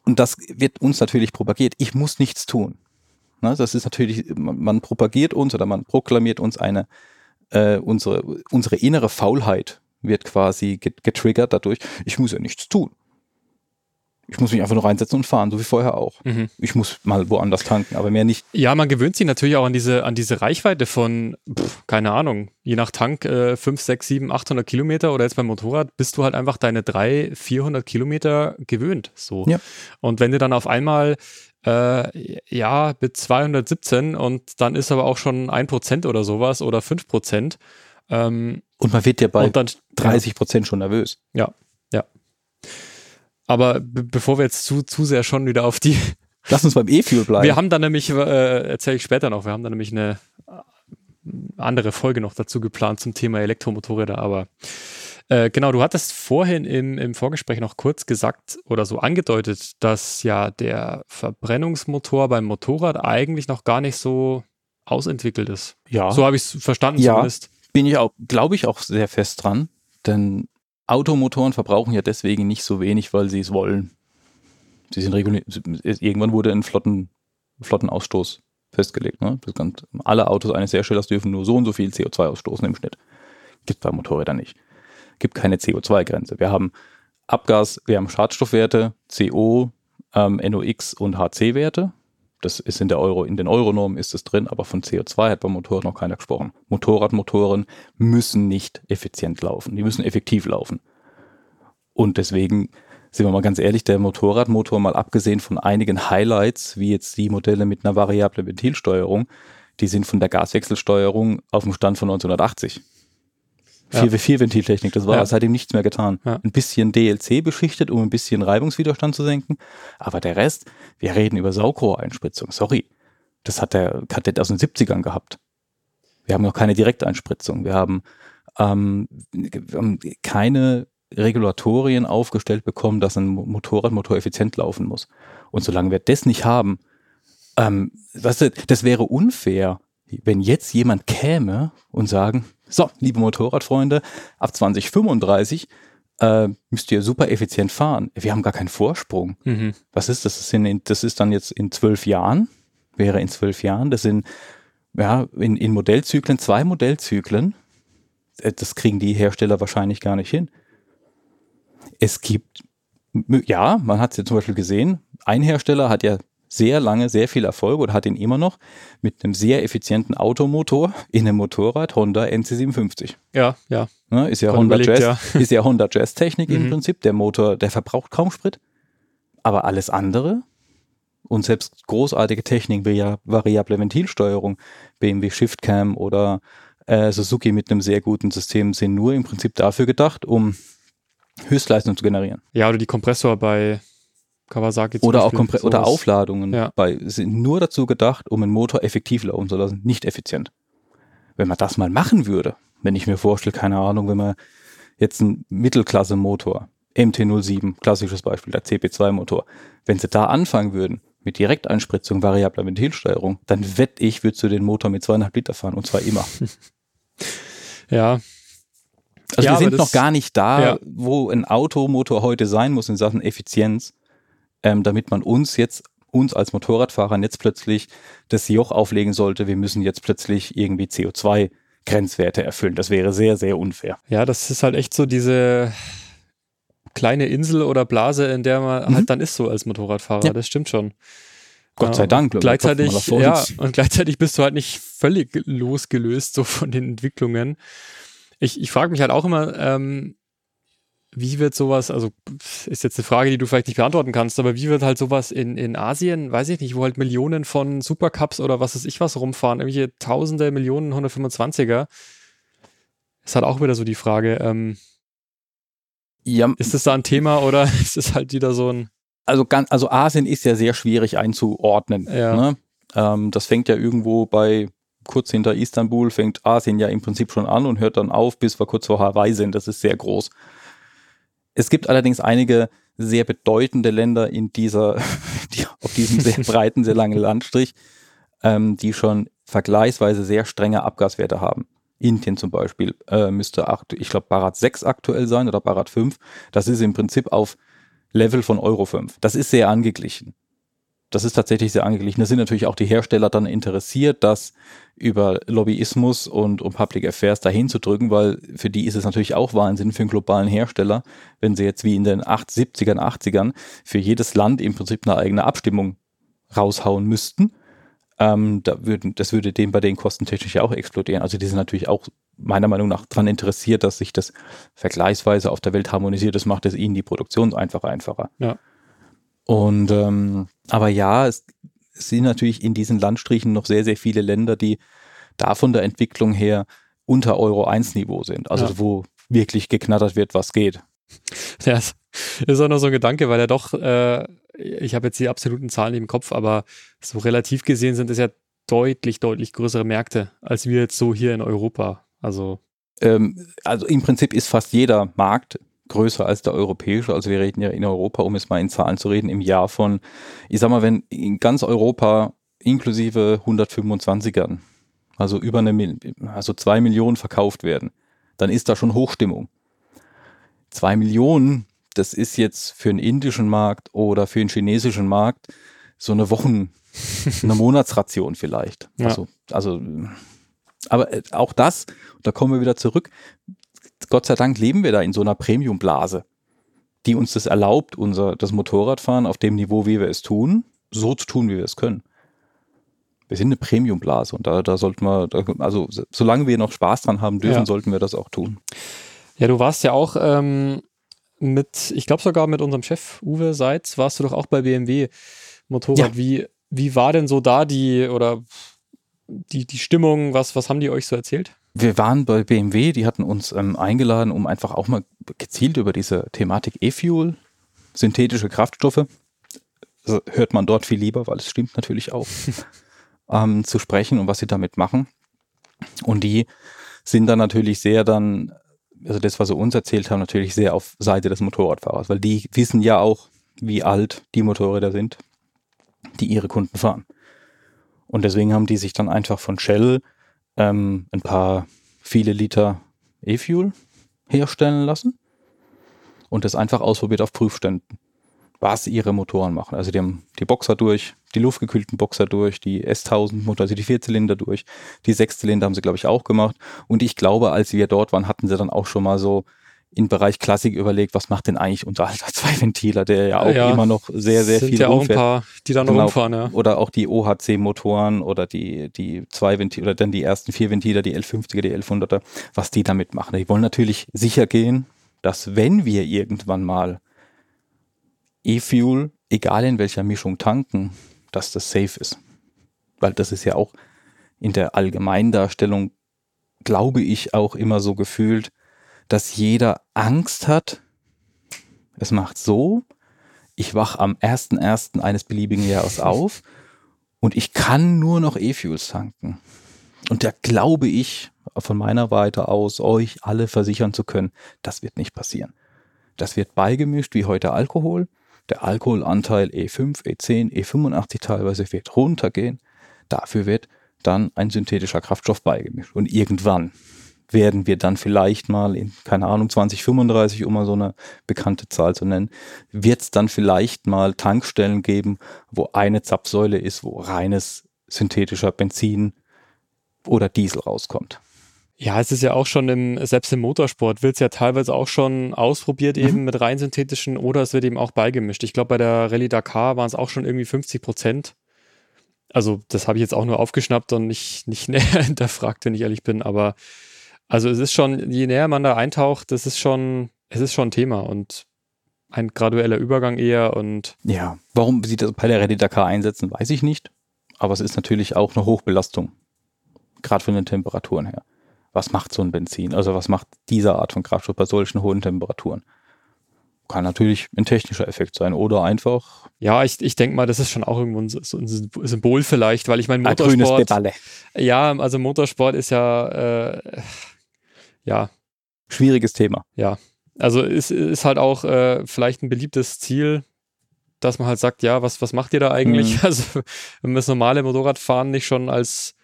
Speaker 3: Und das wird uns natürlich propagiert. Ich muss nichts tun. Ne, das ist natürlich, man propagiert uns oder man proklamiert uns eine, äh, unsere, unsere innere Faulheit wird quasi getriggert dadurch, ich muss ja nichts tun. Ich muss mich einfach nur reinsetzen und fahren, so wie vorher auch. Mhm. Ich muss mal woanders tanken, aber mehr nicht.
Speaker 2: Ja, man gewöhnt sich natürlich auch an diese, an diese Reichweite von, pff, keine Ahnung, je nach Tank äh, 5, 6, 7, 800 Kilometer oder jetzt beim Motorrad bist du halt einfach deine 300, 400 Kilometer gewöhnt. So. Ja. Und wenn du dann auf einmal äh, ja, mit 217 und dann ist aber auch schon ein Prozent oder sowas oder fünf Prozent.
Speaker 3: Ähm, und man wird ja bei dann, 30 Prozent ja. schon nervös.
Speaker 2: Ja, ja. Aber bevor wir jetzt zu, zu sehr schon wieder auf die. [laughs]
Speaker 3: Lass uns beim E-Fuel bleiben.
Speaker 2: Wir haben dann nämlich, äh, erzähle ich später noch, wir haben dann nämlich eine äh, andere Folge noch dazu geplant zum Thema Elektromotorräder, aber äh, genau, du hattest vorhin im, im Vorgespräch noch kurz gesagt oder so angedeutet, dass ja der Verbrennungsmotor beim Motorrad eigentlich noch gar nicht so ausentwickelt ist.
Speaker 3: Ja.
Speaker 2: So habe ich es verstanden
Speaker 3: ja, zumindest. Bin ich auch, glaube ich, auch sehr fest dran, denn Automotoren verbrauchen ja deswegen nicht so wenig, weil sie es wollen. Sie sind reguliert. Irgendwann wurde ein Flotten, Flottenausstoß festgelegt. Ne? Alle Autos eines Herstellers dürfen nur so und so viel CO2 ausstoßen im Schnitt. Gibt bei Motorrädern nicht. Gibt keine CO2-Grenze. Wir haben Abgas, wir haben Schadstoffwerte, CO, ähm, NOx und HC-Werte. Das ist in der Euro, in den Euronormen ist es drin, aber von CO2 hat beim Motorrad noch keiner gesprochen. Motorradmotoren müssen nicht effizient laufen, die müssen effektiv laufen. Und deswegen sind wir mal ganz ehrlich, der Motorradmotor, mal abgesehen von einigen Highlights, wie jetzt die Modelle mit einer variablen Ventilsteuerung, die sind von der Gaswechselsteuerung auf dem Stand von 1980. Ja. Vier, vier Ventiltechnik, das war ja. seitdem nichts mehr getan. Ja. Ein bisschen DLC beschichtet, um ein bisschen Reibungswiderstand zu senken. Aber der Rest, wir reden über Saugrohreinspritzung. Sorry. Das hat der Kadett aus den 70ern gehabt. Wir haben noch keine Direkteinspritzung. Wir haben, ähm, wir haben keine Regulatorien aufgestellt bekommen, dass ein Motorradmotor effizient laufen muss. Und solange wir das nicht haben, ähm, weißt du, das wäre unfair, wenn jetzt jemand käme und sagen, so, liebe Motorradfreunde, ab 2035 äh, müsst ihr super effizient fahren. Wir haben gar keinen Vorsprung. Mhm. Was ist das? Das, sind, das ist dann jetzt in zwölf Jahren, wäre in zwölf Jahren. Das sind ja in, in Modellzyklen, zwei Modellzyklen. Äh, das kriegen die Hersteller wahrscheinlich gar nicht hin. Es gibt, ja, man hat es ja zum Beispiel gesehen, ein Hersteller hat ja sehr lange sehr viel Erfolg oder hat ihn immer noch mit einem sehr effizienten Automotor in einem Motorrad Honda NC57.
Speaker 2: Ja, ja.
Speaker 3: ja ist, ja Honda Jazz, ja. ist ja Honda Jazz Technik im mhm. Prinzip. Der Motor, der verbraucht kaum Sprit. Aber alles andere und selbst großartige Technik wie ja variable Ventilsteuerung, BMW Shiftcam oder äh, Suzuki mit einem sehr guten System sind nur im Prinzip dafür gedacht, um Höchstleistung zu generieren.
Speaker 2: Ja, oder die Kompressor bei Kawasaki
Speaker 3: oder auch Kompre oder Aufladungen ja. bei, sind nur dazu gedacht, um einen Motor effektiv laufen zu lassen, nicht effizient. Wenn man das mal machen würde, wenn ich mir vorstelle, keine Ahnung, wenn man jetzt einen Mittelklasse-Motor, MT-07, klassisches Beispiel, der CP2-Motor, wenn sie da anfangen würden, mit Direkteinspritzung, variabler Ventilsteuerung, dann wette ich, würdest du den Motor mit zweieinhalb Liter fahren und zwar immer. [laughs]
Speaker 2: ja.
Speaker 3: Also ja, wir sind noch gar nicht da, ja. wo ein Automotor heute sein muss in Sachen Effizienz ähm, damit man uns jetzt uns als Motorradfahrern jetzt plötzlich das Joch auflegen sollte, wir müssen jetzt plötzlich irgendwie CO2 Grenzwerte erfüllen. Das wäre sehr, sehr unfair.
Speaker 2: Ja, das ist halt echt so diese kleine Insel oder Blase, in der man mhm. halt dann ist so als Motorradfahrer. Ja. Das stimmt schon.
Speaker 3: Gott sei Dank.
Speaker 2: Gleichzeitig, ja, und gleichzeitig bist du halt nicht völlig losgelöst so von den Entwicklungen. Ich, ich frage mich halt auch immer, ähm, wie wird sowas, also ist jetzt eine Frage, die du vielleicht nicht beantworten kannst, aber wie wird halt sowas in, in Asien, weiß ich nicht, wo halt Millionen von Supercups oder was weiß ich was rumfahren, irgendwelche Tausende, Millionen 125er, ist halt auch wieder so die Frage, ähm, ja, ist das da ein Thema oder [laughs] ist es halt wieder so ein.
Speaker 3: Also, ganz, also Asien ist ja sehr schwierig einzuordnen. Ja. Ne? Ähm, das fängt ja irgendwo bei kurz hinter Istanbul, fängt Asien ja im Prinzip schon an und hört dann auf, bis wir kurz vor Hawaii sind. Das ist sehr groß. Es gibt allerdings einige sehr bedeutende Länder in dieser, [laughs] die, auf diesem sehr [laughs] breiten, sehr langen Landstrich, ähm, die schon vergleichsweise sehr strenge Abgaswerte haben. Indien zum Beispiel äh, müsste, acht, ich glaube, Barat 6 aktuell sein oder Barat 5. Das ist im Prinzip auf Level von Euro 5. Das ist sehr angeglichen. Das ist tatsächlich sehr angeglichen. Da sind natürlich auch die Hersteller dann interessiert, das über Lobbyismus und um Public Affairs dahin zu drücken, weil für die ist es natürlich auch Wahnsinn für einen globalen Hersteller, wenn sie jetzt wie in den 70ern, 80ern für jedes Land im Prinzip eine eigene Abstimmung raushauen müssten ähm, da würden, das würde dem bei den kostentechnisch ja auch explodieren. Also die sind natürlich auch meiner Meinung nach daran interessiert, dass sich das vergleichsweise auf der Welt harmonisiert. Das macht es ihnen die Produktion einfach einfacher.
Speaker 2: Ja.
Speaker 3: Und ähm, aber ja, es, es sind natürlich in diesen Landstrichen noch sehr, sehr viele Länder, die da von der Entwicklung her unter Euro 1 Niveau sind. Also ja. wo wirklich geknattert wird, was geht.
Speaker 2: Ja, das ist auch noch so ein Gedanke, weil er doch äh, ich habe jetzt die absoluten Zahlen im Kopf, aber so relativ gesehen sind es ja deutlich, deutlich größere Märkte als wir jetzt so hier in Europa. Also,
Speaker 3: ähm, also im Prinzip ist fast jeder Markt größer als der europäische. Also wir reden ja in Europa, um es mal in Zahlen zu reden, im Jahr von, ich sag mal, wenn in ganz Europa inklusive 125ern, also über eine, also zwei Millionen verkauft werden, dann ist da schon Hochstimmung. Zwei Millionen das ist jetzt für einen indischen Markt oder für einen chinesischen Markt so eine Wochen, [laughs] eine Monatsration vielleicht. Ja. Also, also, aber äh, auch das, da kommen wir wieder zurück. Gott sei Dank leben wir da in so einer Premiumblase, die uns das erlaubt, unser, das Motorradfahren auf dem Niveau, wie wir es tun, so zu tun, wie wir es können. Wir sind eine Premiumblase und da, da sollten wir, also solange wir noch Spaß dran haben dürfen, ja. sollten wir das auch tun.
Speaker 2: Ja, du warst ja auch ähm, mit, ich glaube sogar mit unserem Chef Uwe Seitz, warst du doch auch bei BMW Motorrad. Ja. Wie, wie war denn so da die oder die, die Stimmung? Was, was haben die euch so erzählt?
Speaker 3: Wir waren bei BMW, die hatten uns ähm, eingeladen, um einfach auch mal gezielt über diese Thematik E-Fuel, synthetische Kraftstoffe, also hört man dort viel lieber, weil es stimmt natürlich auch, [laughs] ähm, zu sprechen und was sie damit machen. Und die sind dann natürlich sehr dann also das, was sie uns erzählt haben, natürlich sehr auf Seite des Motorradfahrers, weil die wissen ja auch, wie alt die Motorräder sind, die ihre Kunden fahren. Und deswegen haben die sich dann einfach von Shell ähm, ein paar viele Liter E-Fuel herstellen lassen und das einfach ausprobiert auf Prüfständen was ihre Motoren machen. Also die haben die Boxer durch, die luftgekühlten Boxer durch, die S1000 Motor, also die Vierzylinder durch, die Sechszylinder haben sie, glaube ich, auch gemacht. Und ich glaube, als wir dort waren, hatten sie dann auch schon mal so im Bereich Klassik überlegt, was macht denn eigentlich unser alter [laughs] Zweiventiler, der ja auch ja, immer noch sehr, sehr viel
Speaker 2: ja auch ein paar, die da noch genau. rumfahren, ja.
Speaker 3: Oder auch die OHC-Motoren oder die, die zwei Ventile oder dann die ersten vier Ventiler, die L50er, die L100er, was die damit machen. Die wollen natürlich sicher gehen, dass wenn wir irgendwann mal E-Fuel, egal in welcher Mischung tanken, dass das safe ist. Weil das ist ja auch in der Allgemeindarstellung, glaube ich, auch immer so gefühlt, dass jeder Angst hat. Es macht so, ich wach am 1.1. eines beliebigen Jahres auf und ich kann nur noch E-Fuels tanken. Und da glaube ich von meiner Seite aus, euch alle versichern zu können, das wird nicht passieren. Das wird beigemischt wie heute Alkohol der Alkoholanteil E5, E10, E85 teilweise wird runtergehen. Dafür wird dann ein synthetischer Kraftstoff beigemischt. Und irgendwann werden wir dann vielleicht mal in, keine Ahnung, 2035, um mal so eine bekannte Zahl zu nennen, wird es dann vielleicht mal Tankstellen geben, wo eine Zapfsäule ist, wo reines synthetischer Benzin oder Diesel rauskommt.
Speaker 2: Ja, es ist ja auch schon im, selbst im Motorsport wird es ja teilweise auch schon ausprobiert, mhm. eben mit rein synthetischen oder es wird eben auch beigemischt. Ich glaube, bei der Rallye Dakar waren es auch schon irgendwie 50 Prozent. Also, das habe ich jetzt auch nur aufgeschnappt und nicht, nicht näher [laughs] hinterfragt, wenn ich ehrlich bin. Aber also es ist schon, je näher man da eintaucht, das ist schon, es ist schon ein Thema und ein gradueller Übergang eher und.
Speaker 3: Ja, warum sie das bei der Rallye Dakar einsetzen, weiß ich nicht. Aber es ist natürlich auch eine Hochbelastung. Gerade von den Temperaturen her was macht so ein Benzin? Also was macht diese Art von Kraftstoff bei solchen hohen Temperaturen? kann natürlich ein technischer Effekt sein oder einfach.
Speaker 2: Ja, ich, ich denke mal, das ist schon auch irgendwo ein, so ein Symbol vielleicht, weil ich meine, Motorsport. Ja, also Motorsport ist ja, äh, ja.
Speaker 3: Schwieriges Thema.
Speaker 2: Ja. Also ist, ist halt auch äh, vielleicht ein beliebtes Ziel, dass man halt sagt, ja, was, was macht ihr da eigentlich? Mhm. [laughs] Also, wenn man das normale Motorradfahren nicht schon als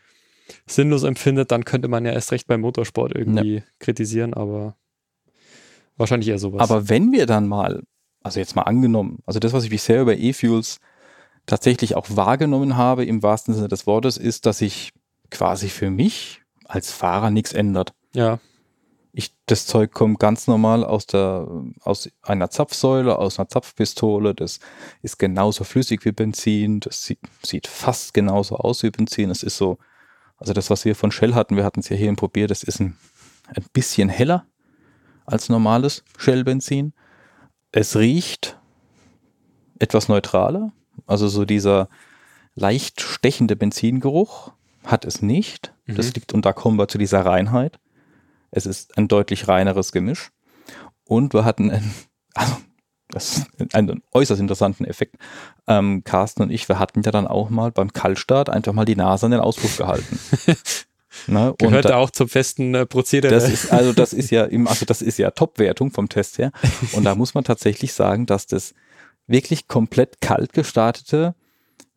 Speaker 2: sinnlos empfindet, dann könnte man ja erst recht beim Motorsport irgendwie ja. kritisieren, aber wahrscheinlich eher sowas.
Speaker 3: Aber wenn wir dann mal, also jetzt mal angenommen, also das, was ich bisher über E-Fuels tatsächlich auch wahrgenommen habe, im wahrsten Sinne des Wortes, ist, dass sich quasi für mich als Fahrer nichts ändert.
Speaker 2: Ja.
Speaker 3: Ich, das Zeug kommt ganz normal aus der, aus einer Zapfsäule, aus einer Zapfpistole. Das ist genauso flüssig wie Benzin. Das sieht, sieht fast genauso aus wie Benzin. Es ist so, also das, was wir von Shell hatten, wir hatten es ja hier probiert, das ist ein, ein bisschen heller als normales Shell-Benzin. Es riecht etwas neutraler, also so dieser leicht stechende Benzingeruch hat es nicht. Mhm. Das liegt, und da kommen wir zu dieser Reinheit. Es ist ein deutlich reineres Gemisch. Und wir hatten einen, [laughs] also das ist einen äußerst interessanten Effekt. Ähm, Carsten und ich, wir hatten ja dann auch mal beim Kaltstart einfach mal die Nase an den Auspuff gehalten. [laughs]
Speaker 2: Ne? Gehört da, auch zum festen äh, Prozedere.
Speaker 3: Das ist, also das ist ja im, also das ist ja Top-Wertung vom Test her. Und da muss man tatsächlich sagen, dass das wirklich komplett kalt gestartete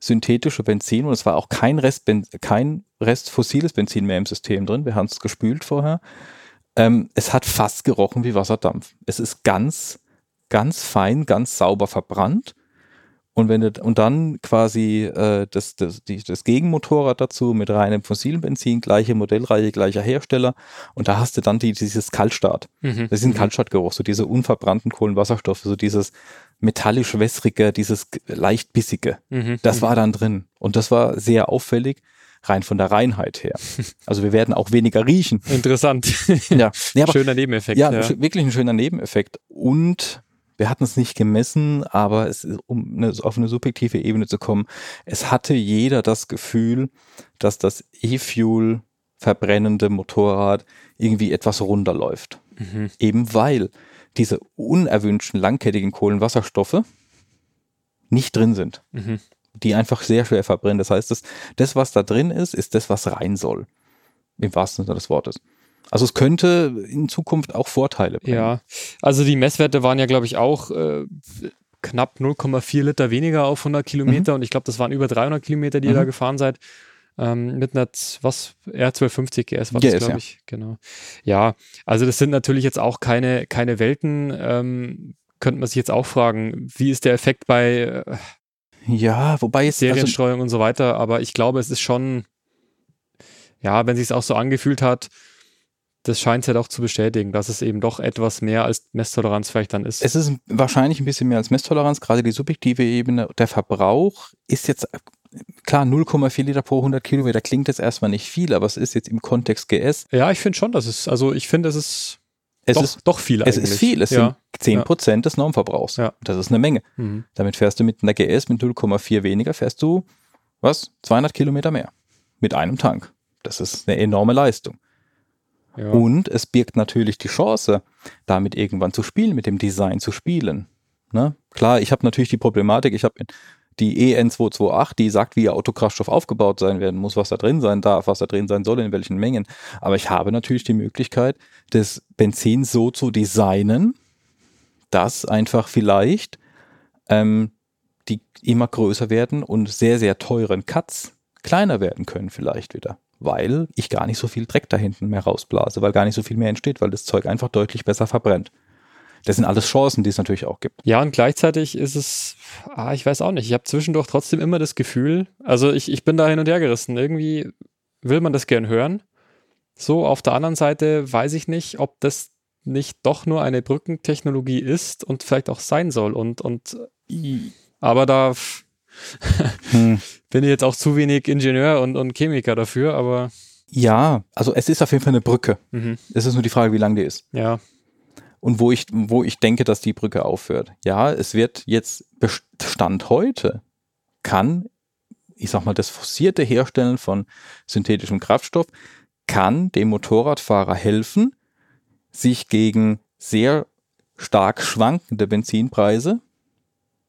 Speaker 3: synthetische Benzin und es war auch kein Rest, kein Rest fossiles Benzin mehr im System drin. Wir haben es gespült vorher. Ähm, es hat fast gerochen wie Wasserdampf. Es ist ganz, ganz fein, ganz sauber verbrannt und wenn du, und dann quasi äh, das, das, die, das Gegenmotorrad dazu mit reinem fossilen Benzin, gleiche Modellreihe, gleicher Hersteller. Und da hast du dann die, dieses Kaltstart. Mhm. Das ist ein mhm. Kaltstartgeruch, so diese unverbrannten Kohlenwasserstoffe, so dieses metallisch-wässrige, dieses leicht bissige. Mhm. Das mhm. war dann drin. Und das war sehr auffällig rein von der Reinheit her. [laughs] Also wir werden auch weniger riechen.
Speaker 2: Interessant. [laughs]
Speaker 3: ja.
Speaker 2: ja aber, schöner Nebeneffekt.
Speaker 3: Ja, ja, wirklich ein schöner Nebeneffekt. Und wir hatten es nicht gemessen, aber es, um eine, auf eine subjektive Ebene zu kommen, es hatte jeder das Gefühl, dass das E-Fuel verbrennende Motorrad irgendwie etwas runterläuft. Mhm. Eben weil diese unerwünschten langkettigen Kohlenwasserstoffe nicht drin sind. Mhm. Die einfach sehr schwer verbrennen. Das heißt, das, das, was da drin ist, ist das, was rein soll. Im wahrsten Sinne des Wortes. Also es könnte in Zukunft auch Vorteile
Speaker 2: bringen. Ja, also die Messwerte waren ja, glaube ich, auch äh, knapp 0,4 Liter weniger auf 100 Kilometer mhm. und ich glaube, das waren über 300 Kilometer, die mhm. ihr da gefahren seid. Ähm, mit einer, was, R1250 GS war das, glaube ich. Ja. Genau. Ja, also das sind natürlich jetzt auch keine, keine Welten. Ähm, könnte man sich jetzt auch fragen, wie ist der Effekt bei
Speaker 3: äh, ja, wobei es
Speaker 2: also Serienstreuung also, und so weiter, aber ich glaube, es ist schon, ja, wenn sich es auch so angefühlt hat, das scheint es ja doch zu bestätigen, dass es eben doch etwas mehr als Messtoleranz vielleicht dann ist.
Speaker 3: Es ist wahrscheinlich ein bisschen mehr als Messtoleranz, gerade die subjektive Ebene. Der Verbrauch ist jetzt, klar, 0,4 Liter pro 100 Kilometer klingt jetzt erstmal nicht viel, aber es ist jetzt im Kontext GS.
Speaker 2: Ja, ich finde schon, dass es, also ich finde, es ist es doch, ist doch viel
Speaker 3: eigentlich. Es ist viel, es ja. sind 10 Prozent ja. des Normverbrauchs. Ja. Das ist eine Menge. Mhm. Damit fährst du mit einer GS mit 0,4 weniger, fährst du, was, 200 Kilometer mehr. Mit einem Tank. Das ist eine enorme Leistung. Ja. Und es birgt natürlich die Chance, damit irgendwann zu spielen, mit dem Design zu spielen. Ne? Klar, ich habe natürlich die Problematik, ich habe die EN228, die sagt, wie ihr Autokraftstoff aufgebaut sein werden muss, was da drin sein darf, was da drin sein soll, in welchen Mengen. Aber ich habe natürlich die Möglichkeit, das Benzin so zu designen, dass einfach vielleicht ähm, die immer größer werden und sehr, sehr teuren Cuts kleiner werden können vielleicht wieder weil ich gar nicht so viel Dreck da hinten mehr rausblase, weil gar nicht so viel mehr entsteht, weil das Zeug einfach deutlich besser verbrennt. Das sind alles Chancen, die es natürlich auch gibt.
Speaker 2: Ja, und gleichzeitig ist es, ah, ich weiß auch nicht, ich habe zwischendurch trotzdem immer das Gefühl, also ich, ich bin da hin und her gerissen. Irgendwie will man das gern hören. So, auf der anderen Seite weiß ich nicht, ob das nicht doch nur eine Brückentechnologie ist und vielleicht auch sein soll. Und, und aber da [laughs] hm. Bin ich jetzt auch zu wenig Ingenieur und, und Chemiker dafür, aber.
Speaker 3: Ja, also es ist auf jeden Fall eine Brücke. Mhm. Es ist nur die Frage, wie lang die ist.
Speaker 2: Ja.
Speaker 3: Und wo ich, wo ich denke, dass die Brücke aufhört. Ja, es wird jetzt Stand heute kann, ich sag mal, das forcierte Herstellen von synthetischem Kraftstoff kann dem Motorradfahrer helfen, sich gegen sehr stark schwankende Benzinpreise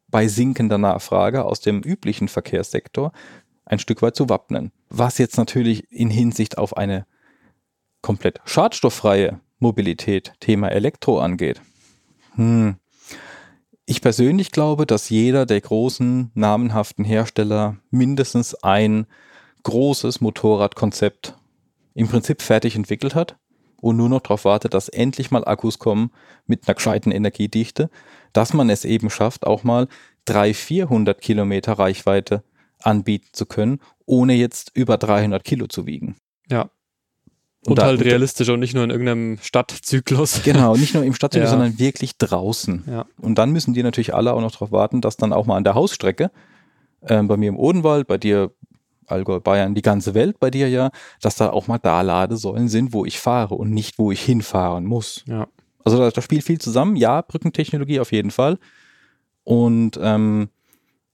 Speaker 3: bei sinkender Nachfrage aus dem üblichen Verkehrssektor ein Stück weit zu wappnen. Was jetzt natürlich in Hinsicht auf eine komplett schadstofffreie Mobilität, Thema Elektro angeht. Hm. Ich persönlich glaube, dass jeder der großen namenhaften Hersteller mindestens ein großes Motorradkonzept im Prinzip fertig entwickelt hat und nur noch darauf wartet, dass endlich mal Akkus kommen mit einer gescheiten Energiedichte, dass man es eben schafft, auch mal 300, 400 Kilometer Reichweite anbieten zu können, ohne jetzt über 300 Kilo zu wiegen.
Speaker 2: Ja. Und, und da, halt realistisch und nicht nur in irgendeinem Stadtzyklus.
Speaker 3: Genau, nicht nur im Stadtzyklus, [laughs] ja. sondern wirklich draußen.
Speaker 2: Ja.
Speaker 3: Und dann müssen die natürlich alle auch noch darauf warten, dass dann auch mal an der Hausstrecke, äh, bei mir im Odenwald, bei dir Allgäu, Bayern, die ganze Welt bei dir ja, dass da auch mal da Ladesäulen sind, wo ich fahre und nicht, wo ich hinfahren muss.
Speaker 2: Ja.
Speaker 3: Also da, da spielt viel zusammen. Ja, Brückentechnologie auf jeden Fall. Und ähm,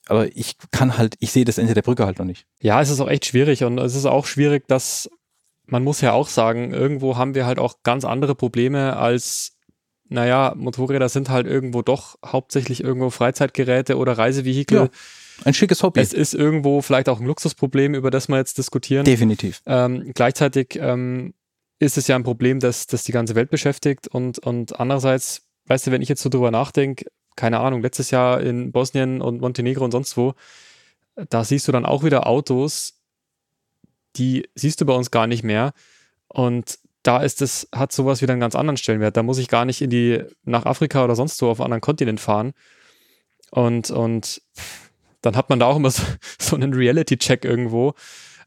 Speaker 3: aber ich kann halt, ich sehe das Ende der Brücke halt noch nicht.
Speaker 2: Ja, es ist auch echt schwierig und es ist auch schwierig, dass man muss ja auch sagen, irgendwo haben wir halt auch ganz andere Probleme als, naja, Motorräder sind halt irgendwo doch hauptsächlich irgendwo Freizeitgeräte oder Reisevehikel. Ja,
Speaker 3: ein schickes Hobby.
Speaker 2: Es ist irgendwo vielleicht auch ein Luxusproblem, über das wir jetzt diskutieren.
Speaker 3: Definitiv.
Speaker 2: Ähm, gleichzeitig ähm, ist es ja ein Problem, das, das die ganze Welt beschäftigt und, und andererseits, weißt du, wenn ich jetzt so drüber nachdenke, keine Ahnung, letztes Jahr in Bosnien und Montenegro und sonst wo, da siehst du dann auch wieder Autos, die siehst du bei uns gar nicht mehr. Und da ist es, hat sowas wieder einen ganz anderen Stellenwert. Da muss ich gar nicht in die, nach Afrika oder sonst wo auf einen anderen Kontinent fahren. Und, und dann hat man da auch immer so, [laughs] so einen Reality-Check irgendwo.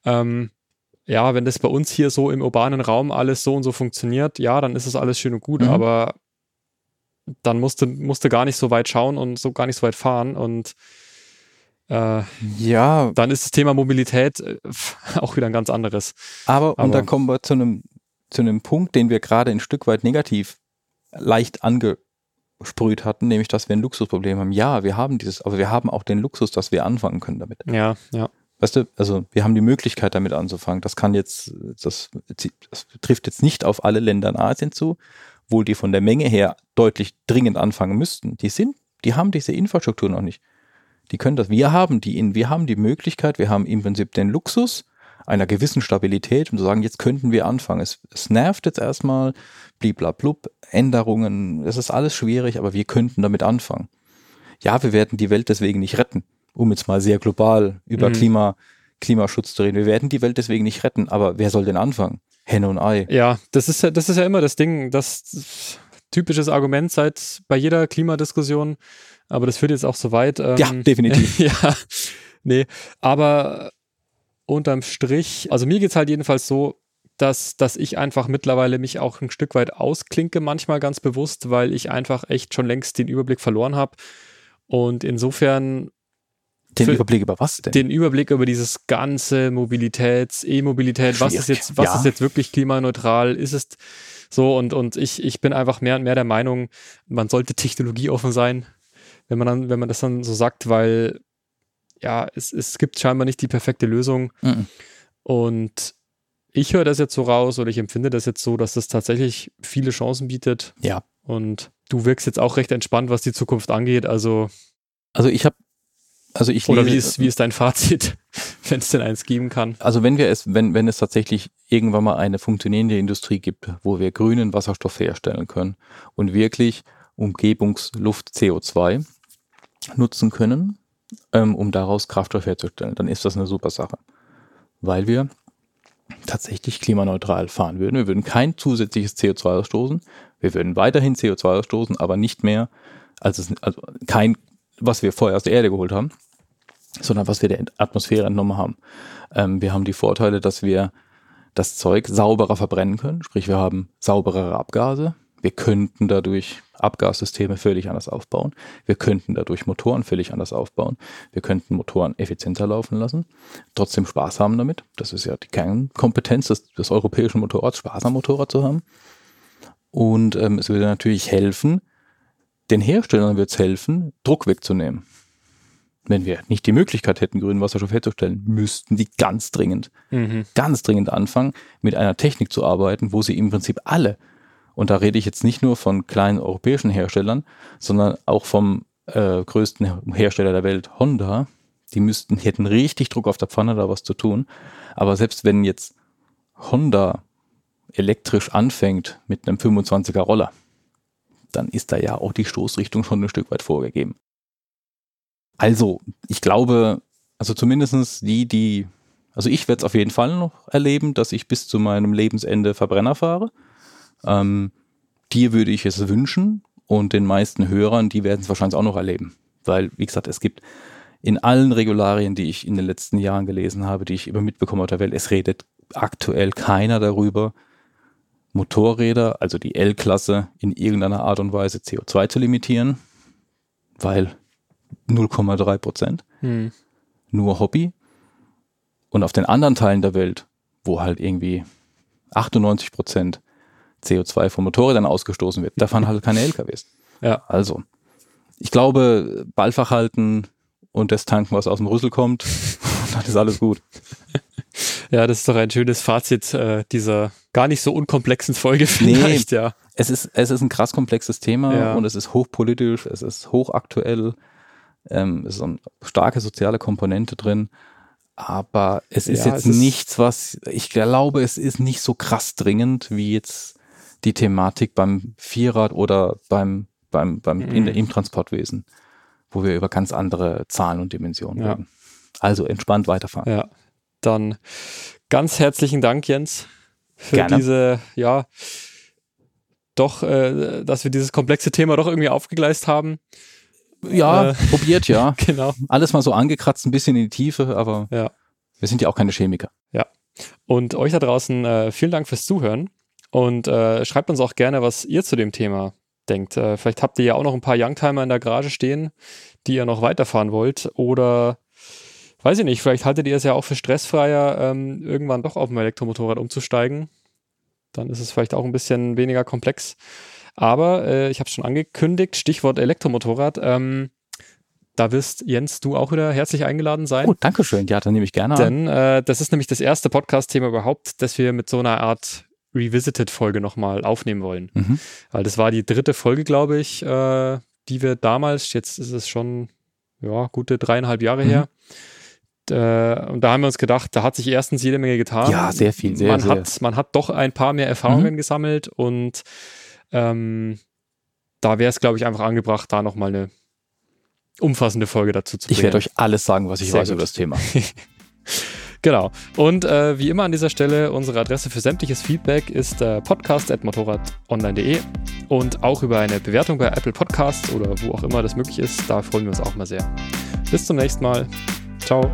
Speaker 2: Ähm, ja, wenn das bei uns hier so im urbanen Raum alles so und so funktioniert, ja, dann ist es alles schön und gut, mhm. aber dann musste, musste gar nicht so weit schauen und so gar nicht so weit fahren und äh,
Speaker 3: ja.
Speaker 2: Dann ist das Thema Mobilität äh, [laughs] auch wieder ein ganz anderes.
Speaker 3: Aber, Aber und da kommen wir zu einem, zu einem Punkt, den wir gerade ein Stück weit negativ leicht angesprüht hatten, nämlich, dass wir ein Luxusproblem haben. Ja, wir haben dieses, aber wir haben auch den Luxus, dass wir anfangen können damit.
Speaker 2: Ja, ja.
Speaker 3: Weißt du, also wir haben die Möglichkeit damit anzufangen. Das kann jetzt, das, das trifft jetzt nicht auf alle Länder in Asien zu, obwohl die von der Menge her deutlich dringend anfangen müssten. Die sind, die haben diese Infrastruktur noch nicht. Die können das. Wir haben die, wir haben die Möglichkeit, wir haben im Prinzip den Luxus einer gewissen Stabilität, um zu sagen, jetzt könnten wir anfangen. Es, es nervt jetzt erstmal, bliblablub, Änderungen, es ist alles schwierig, aber wir könnten damit anfangen. Ja, wir werden die Welt deswegen nicht retten, um jetzt mal sehr global über mhm. Klima, Klimaschutz zu reden. Wir werden die Welt deswegen nicht retten, aber wer soll denn anfangen? Henne und Ei.
Speaker 2: Ja, das ist ja, das ist ja immer das Ding, das typisches Argument seit bei jeder Klimadiskussion aber das führt jetzt auch so weit.
Speaker 3: Ähm, ja, definitiv. [laughs]
Speaker 2: ja, nee, aber unterm Strich, also mir geht es halt jedenfalls so, dass, dass ich einfach mittlerweile mich auch ein Stück weit ausklinke, manchmal ganz bewusst, weil ich einfach echt schon längst den Überblick verloren habe. Und insofern.
Speaker 3: Den Überblick über was denn?
Speaker 2: Den Überblick über dieses ganze Mobilitäts-, E-Mobilität, was ist jetzt, was ja. ist jetzt wirklich klimaneutral? Ist es so? Und, und ich, ich bin einfach mehr und mehr der Meinung, man sollte technologieoffen sein wenn man dann, wenn man das dann so sagt, weil ja, es, es gibt scheinbar nicht die perfekte Lösung. Mhm. Und ich höre das jetzt so raus oder ich empfinde das jetzt so, dass das tatsächlich viele Chancen bietet.
Speaker 3: Ja.
Speaker 2: Und du wirkst jetzt auch recht entspannt, was die Zukunft angeht. Also.
Speaker 3: Also ich habe also ich
Speaker 2: Oder lese, wie, ist, wie ist dein Fazit, [laughs] wenn es denn eins geben kann?
Speaker 3: Also wenn wir es, wenn, wenn es tatsächlich irgendwann mal eine funktionierende Industrie gibt, wo wir grünen Wasserstoff herstellen können und wirklich Umgebungsluft CO2 nutzen können, ähm, um daraus Kraftstoff herzustellen, dann ist das eine super Sache. Weil wir tatsächlich klimaneutral fahren würden. Wir würden kein zusätzliches CO2 ausstoßen. Wir würden weiterhin CO2 ausstoßen, aber nicht mehr, als es, also kein, was wir vorher aus der Erde geholt haben, sondern was wir der Atmosphäre entnommen haben. Ähm, wir haben die Vorteile, dass wir das Zeug sauberer verbrennen können, sprich wir haben sauberere Abgase. Wir könnten dadurch Abgassysteme völlig anders aufbauen. Wir könnten dadurch Motoren völlig anders aufbauen. Wir könnten Motoren effizienter laufen lassen, trotzdem Spaß haben damit. Das ist ja die Kernkompetenz des, des europäischen Motorrads, Spaß am Motorrad zu haben. Und ähm, es würde natürlich helfen, den Herstellern wird es helfen, Druck wegzunehmen. Wenn wir nicht die Möglichkeit hätten, grünen Wasserstoff herzustellen, müssten die ganz dringend, mhm. ganz dringend anfangen, mit einer Technik zu arbeiten, wo sie im Prinzip alle Und da rede ich jetzt nicht nur von kleinen europäischen Herstellern, sondern auch vom äh, größten Hersteller der Welt, Honda. Die müssten, hätten richtig Druck auf der Pfanne, da was zu tun. Aber selbst wenn jetzt Honda elektrisch anfängt mit einem 25er Roller, dann ist da ja auch die Stoßrichtung schon ein Stück weit vorgegeben. Also, ich glaube, also zumindestens die, die, also ich werde es auf jeden Fall noch erleben, dass ich bis zu meinem Lebensende Verbrenner fahre. Ähm, dir würde ich es wünschen und den meisten Hörern, die werden es wahrscheinlich auch noch erleben. Weil, wie gesagt, es gibt in allen Regularien, die ich in den letzten Jahren gelesen habe, die ich über mitbekomme auf der Welt, es redet aktuell keiner darüber, Motorräder, also die L-Klasse, in irgendeiner Art und Weise CO2 zu limitieren, weil 0,3 Prozent, hm. nur Hobby. Und auf den anderen Teilen der Welt, wo halt irgendwie 98 Prozent CO2 von Motorrädern ausgestoßen wird, da fahren halt keine LKWs. [laughs] Ja. Also, ich glaube, Ballfach halten und das tanken, was aus dem Rüssel kommt, [laughs] dann ist alles gut. [laughs]
Speaker 2: Ja, das ist doch ein schönes Fazit äh, dieser gar nicht so unkomplexen Folge vielleicht, nee, ja.
Speaker 3: Es ist, es ist ein krass komplexes Thema ja. und es ist hochpolitisch, es ist hochaktuell, ähm, es ist eine starke soziale Komponente drin. Aber es ist ja, jetzt es nichts, was, ich glaube, es ist nicht so krass dringend wie jetzt die Thematik beim Vierrad oder beim, beim, beim mhm. in, im Transportwesen, wo wir über ganz andere Zahlen und Dimensionen ja. reden. Also entspannt weiterfahren.
Speaker 2: Ja, dann ganz herzlichen Dank, Jens, für Gerne. diese, ja, doch, äh, dass wir dieses komplexe Thema doch irgendwie aufgegleist haben.
Speaker 3: Ja, äh, probiert, ja. [laughs] genau. Alles mal so angekratzt, ein bisschen in die Tiefe, aber ja. wir sind ja auch keine Chemiker.
Speaker 2: Ja. Und euch da draußen äh, vielen Dank fürs Zuhören und äh, schreibt uns auch gerne, was ihr zu dem Thema denkt. Äh, vielleicht habt ihr ja auch noch ein paar Youngtimer in der Garage stehen, die ihr noch weiterfahren wollt oder weiß ich nicht, vielleicht haltet ihr es ja auch für stressfreier, ähm, irgendwann doch auf ein Elektromotorrad umzusteigen. Dann ist es vielleicht auch ein bisschen weniger komplex. Aber äh, ich habe es schon angekündigt, Stichwort Elektromotorrad. Ähm, da wirst Jens, du auch wieder herzlich eingeladen sein. Oh,
Speaker 3: danke schön. Ja, dann nehme ich gerne
Speaker 2: an. Denn äh, das ist nämlich das erste Podcast-Thema überhaupt, das wir mit so einer Art Revisited-Folge nochmal aufnehmen wollen. Mhm. Weil das war die dritte Folge, glaube ich, äh, die wir damals, jetzt ist es schon ja, gute dreieinhalb Jahre mhm. her, äh, und da haben wir uns gedacht, da hat sich erstens jede Menge getan.
Speaker 3: Ja, sehr viel, sehr,
Speaker 2: man
Speaker 3: sehr.
Speaker 2: Hat, man hat doch ein paar mehr Erfahrungen mhm. gesammelt und ähm, da wäre es, glaube ich, einfach angebracht, da nochmal eine umfassende Folge dazu zu bringen.
Speaker 3: Ich werde euch alles sagen, was ich sehr weiß gut. über das Thema. [laughs]
Speaker 2: Genau. Und äh, wie immer an dieser Stelle, unsere Adresse für sämtliches Feedback ist äh, podcast.motorradonline.de und auch über eine Bewertung bei Apple Podcasts oder wo auch immer das möglich ist. Da freuen wir uns auch mal sehr. Bis zum nächsten Mal. Ciao.